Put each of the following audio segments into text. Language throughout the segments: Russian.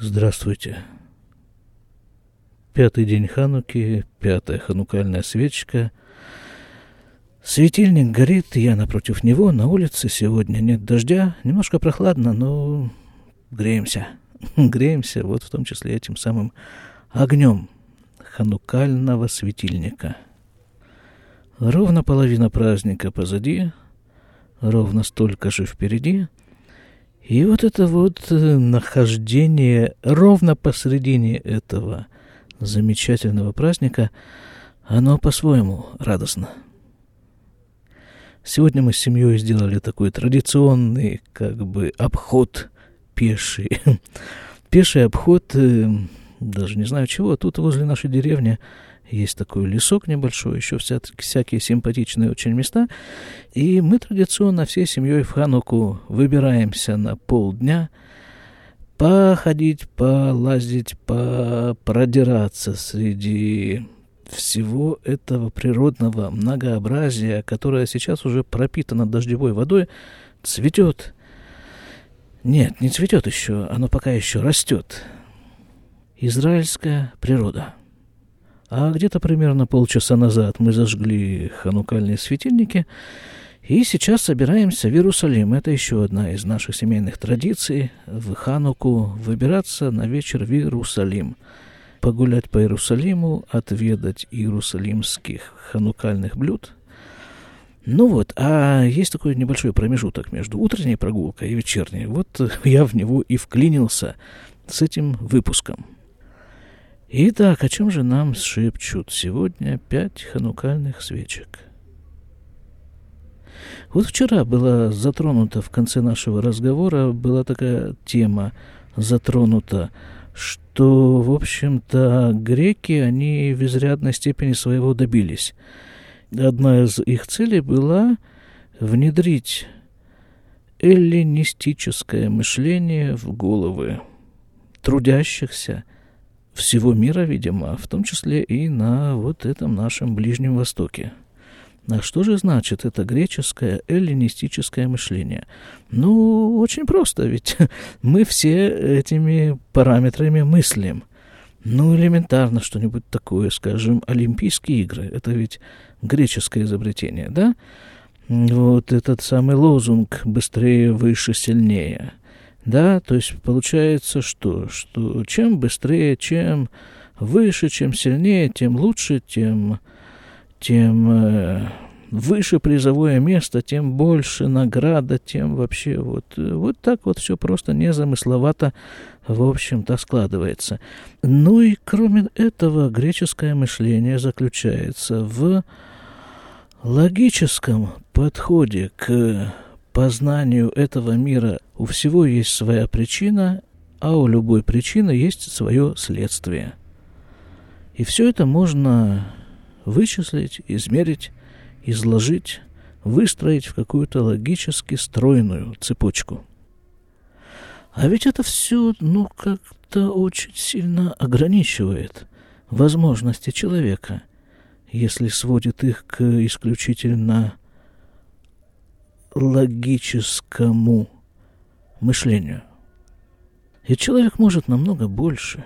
Здравствуйте. Пятый день Хануки, пятая ханукальная свечка. Светильник горит, я напротив него, на улице сегодня нет дождя, немножко прохладно, но греемся. Греемся вот в том числе этим самым огнем ханукального светильника. Ровно половина праздника позади, ровно столько же впереди — и вот это вот э, нахождение ровно посредине этого замечательного праздника, оно по-своему радостно. Сегодня мы с семьей сделали такой традиционный, как бы, обход пеший. Пеший обход, э, даже не знаю чего, тут возле нашей деревни есть такой лесок небольшой, еще вся, всякие симпатичные очень места. И мы традиционно всей семьей в Хануку выбираемся на полдня походить, полазить, продираться среди всего этого природного многообразия, которое сейчас уже пропитано дождевой водой, цветет. Нет, не цветет еще, оно пока еще растет. Израильская природа – а где-то примерно полчаса назад мы зажгли ханукальные светильники, и сейчас собираемся в Иерусалим. Это еще одна из наших семейных традиций в Хануку выбираться на вечер в Иерусалим. Погулять по Иерусалиму, отведать иерусалимских ханукальных блюд. Ну вот, а есть такой небольшой промежуток между утренней прогулкой и вечерней. Вот я в него и вклинился с этим выпуском. Итак, о чем же нам шепчут сегодня пять ханукальных свечек? Вот вчера была затронута в конце нашего разговора, была такая тема затронута, что, в общем-то, греки, они в изрядной степени своего добились. Одна из их целей была внедрить эллинистическое мышление в головы трудящихся – всего мира, видимо, в том числе и на вот этом нашем Ближнем Востоке. А что же значит это греческое эллинистическое мышление? Ну, очень просто, ведь мы все этими параметрами мыслим. Ну, элементарно что-нибудь такое, скажем, Олимпийские игры. Это ведь греческое изобретение, да? Вот этот самый лозунг «быстрее, выше, сильнее». Да, то есть получается что? Что чем быстрее, чем выше, чем сильнее, тем лучше, тем, тем э, выше призовое место, тем больше награда, тем вообще вот, вот так вот все просто незамысловато, в общем-то, складывается. Ну и кроме этого, греческое мышление заключается в логическом подходе к познанию этого мира у всего есть своя причина, а у любой причины есть свое следствие. И все это можно вычислить, измерить, изложить, выстроить в какую-то логически стройную цепочку. А ведь это все, ну, как-то очень сильно ограничивает возможности человека, если сводит их к исключительно логическому мышлению. И человек может намного больше,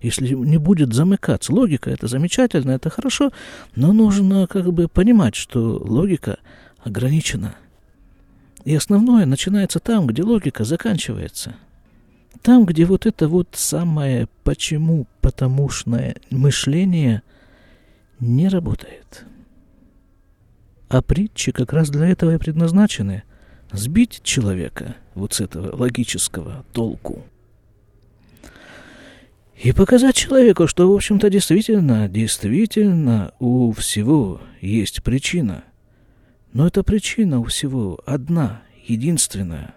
если не будет замыкаться. Логика – это замечательно, это хорошо, но нужно как бы понимать, что логика ограничена. И основное начинается там, где логика заканчивается. Там, где вот это вот самое почему, потому-шное мышление не работает. А притчи как раз для этого и предназначены. Сбить человека вот с этого логического толку. И показать человеку, что, в общем-то, действительно, действительно у всего есть причина. Но эта причина у всего одна, единственная.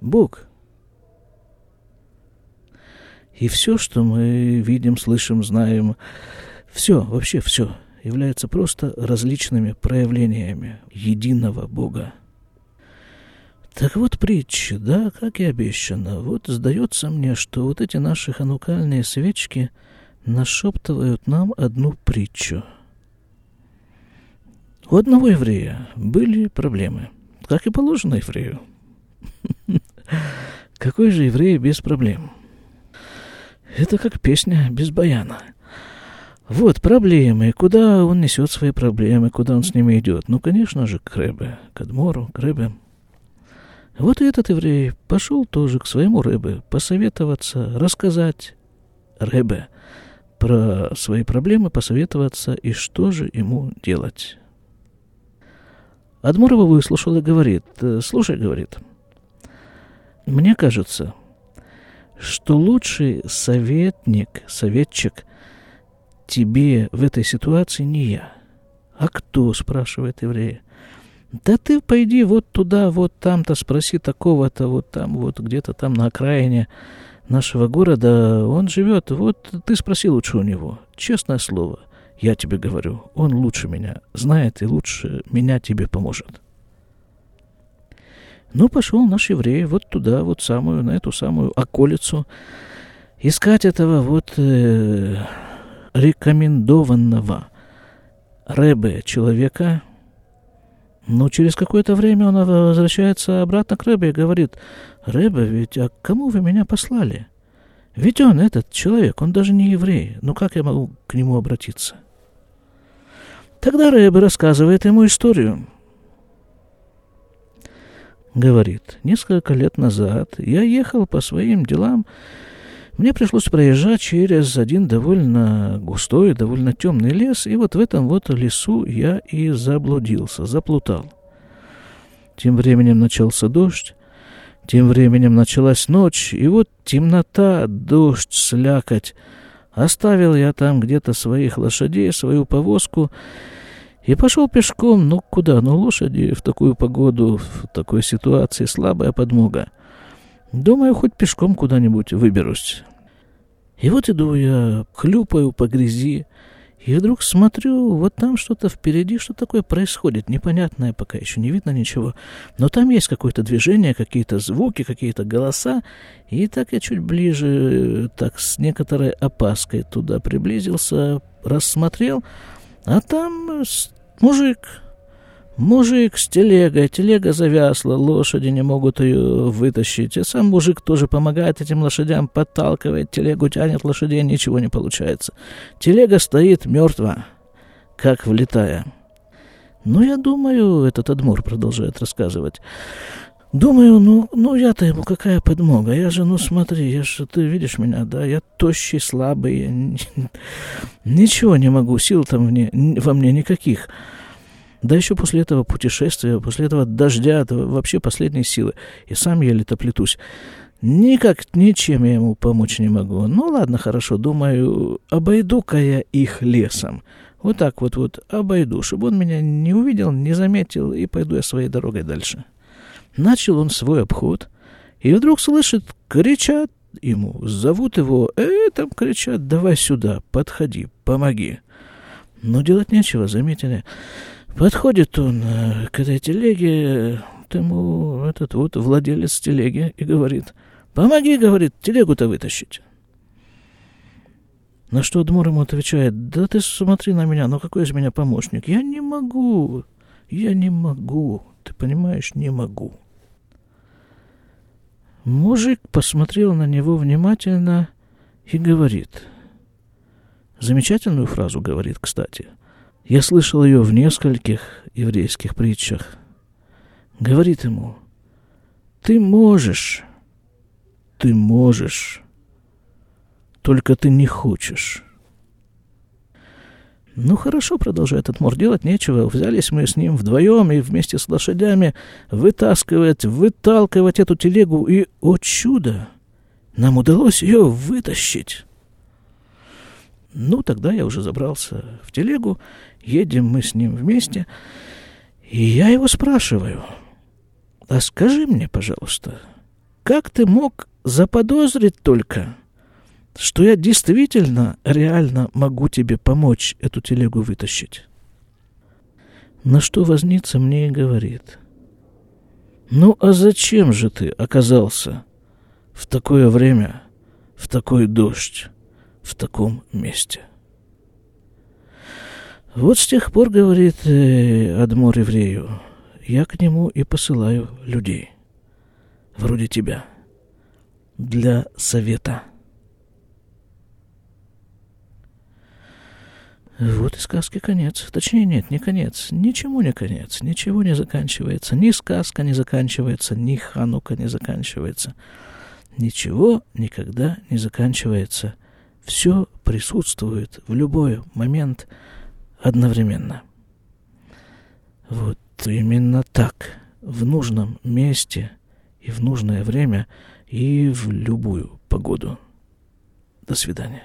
Бог. И все, что мы видим, слышим, знаем, все, вообще все – являются просто различными проявлениями единого Бога. Так вот притча, да, как и обещано. Вот сдается мне, что вот эти наши ханукальные свечки нашептывают нам одну притчу. У одного еврея были проблемы, как и положено еврею. Какой же еврей без проблем? Это как песня без баяна. Вот проблемы. Куда он несет свои проблемы, куда он с ними идет? Ну, конечно же, к Рэбе, к Адмору, к Рэбе. Вот и этот еврей пошел тоже к своему Рэбе посоветоваться, рассказать Рэбе про свои проблемы, посоветоваться и что же ему делать. Адмурова выслушал и говорит, слушай, говорит, мне кажется, что лучший советник, советчик тебе в этой ситуации не я. А кто, спрашивает еврей. Да ты пойди вот туда, вот там-то, спроси такого-то, вот там, вот где-то там на окраине нашего города. Он живет, вот ты спроси лучше у него. Честное слово, я тебе говорю, он лучше меня знает и лучше меня тебе поможет. Ну, пошел наш еврей вот туда, вот самую, на эту самую околицу, искать этого вот э, рекомендованного Рэбе человека. Но через какое-то время он возвращается обратно к Рэбе и говорит, «Рэбе, ведь а кому вы меня послали? Ведь он, этот человек, он даже не еврей. Ну как я могу к нему обратиться?» Тогда Рэбе рассказывает ему историю – говорит, несколько лет назад я ехал по своим делам, мне пришлось проезжать через один довольно густой, довольно темный лес, и вот в этом вот лесу я и заблудился, заплутал. Тем временем начался дождь, тем временем началась ночь, и вот темнота, дождь, слякоть. Оставил я там где-то своих лошадей, свою повозку, и пошел пешком, ну куда, ну лошади в такую погоду, в такой ситуации слабая подмога. Думаю, хоть пешком куда-нибудь выберусь. И вот иду я, хлюпаю по грязи, и вдруг смотрю, вот там что-то впереди, что такое происходит, непонятное пока еще, не видно ничего. Но там есть какое-то движение, какие-то звуки, какие-то голоса. И так я чуть ближе, так с некоторой опаской туда приблизился, рассмотрел, а там Мужик. Мужик с телегой. Телега завязла, лошади не могут ее вытащить. И сам мужик тоже помогает этим лошадям, подталкивает телегу, тянет лошадей, ничего не получается. Телега стоит мертва, как влетая. Ну, я думаю, этот Адмур продолжает рассказывать. Думаю, ну, ну я-то ему какая подмога? Я же, ну смотри, я же, ты видишь меня, да? Я тощий, слабый, я ничего не могу, сил там мне, во мне никаких. Да еще после этого путешествия, после этого дождя, это вообще последние силы. И сам еле-то плетусь. Никак, ничем я ему помочь не могу. Ну ладно, хорошо, думаю, обойду-ка я их лесом. Вот так вот вот обойду, чтобы он меня не увидел, не заметил, и пойду я своей дорогой дальше. Начал он свой обход, и вдруг слышит, кричат ему, зовут его, э, там кричат, давай сюда, подходи, помоги. Но делать нечего, заметили. Подходит он э, к этой телеге, ему этот вот владелец телеги и говорит, помоги, говорит, телегу-то вытащить. На что Дмур ему отвечает, да ты смотри на меня, ну какой из меня помощник? Я не могу, я не могу, ты понимаешь, не могу. Мужик посмотрел на него внимательно и говорит. Замечательную фразу говорит, кстати. Я слышал ее в нескольких еврейских притчах. Говорит ему, ты можешь, ты можешь, только ты не хочешь. Ну хорошо, продолжает Атмор, делать нечего. Взялись мы с ним вдвоем и вместе с лошадями вытаскивать, выталкивать эту телегу. И, о чудо, нам удалось ее вытащить. Ну, тогда я уже забрался в телегу, едем мы с ним вместе, и я его спрашиваю, а скажи мне, пожалуйста, как ты мог заподозрить только, что я действительно, реально могу тебе помочь эту телегу вытащить. На что возница мне и говорит. Ну а зачем же ты оказался в такое время, в такой дождь, в таком месте. Вот с тех пор, говорит э, Адмор еврею, я к нему и посылаю людей, вроде тебя, для совета. Вот и сказки конец. Точнее, нет, не конец. Ничему не конец. Ничего не заканчивается. Ни сказка не заканчивается, ни ханука не заканчивается. Ничего никогда не заканчивается – все присутствует в любой момент одновременно. Вот именно так, в нужном месте и в нужное время и в любую погоду. До свидания.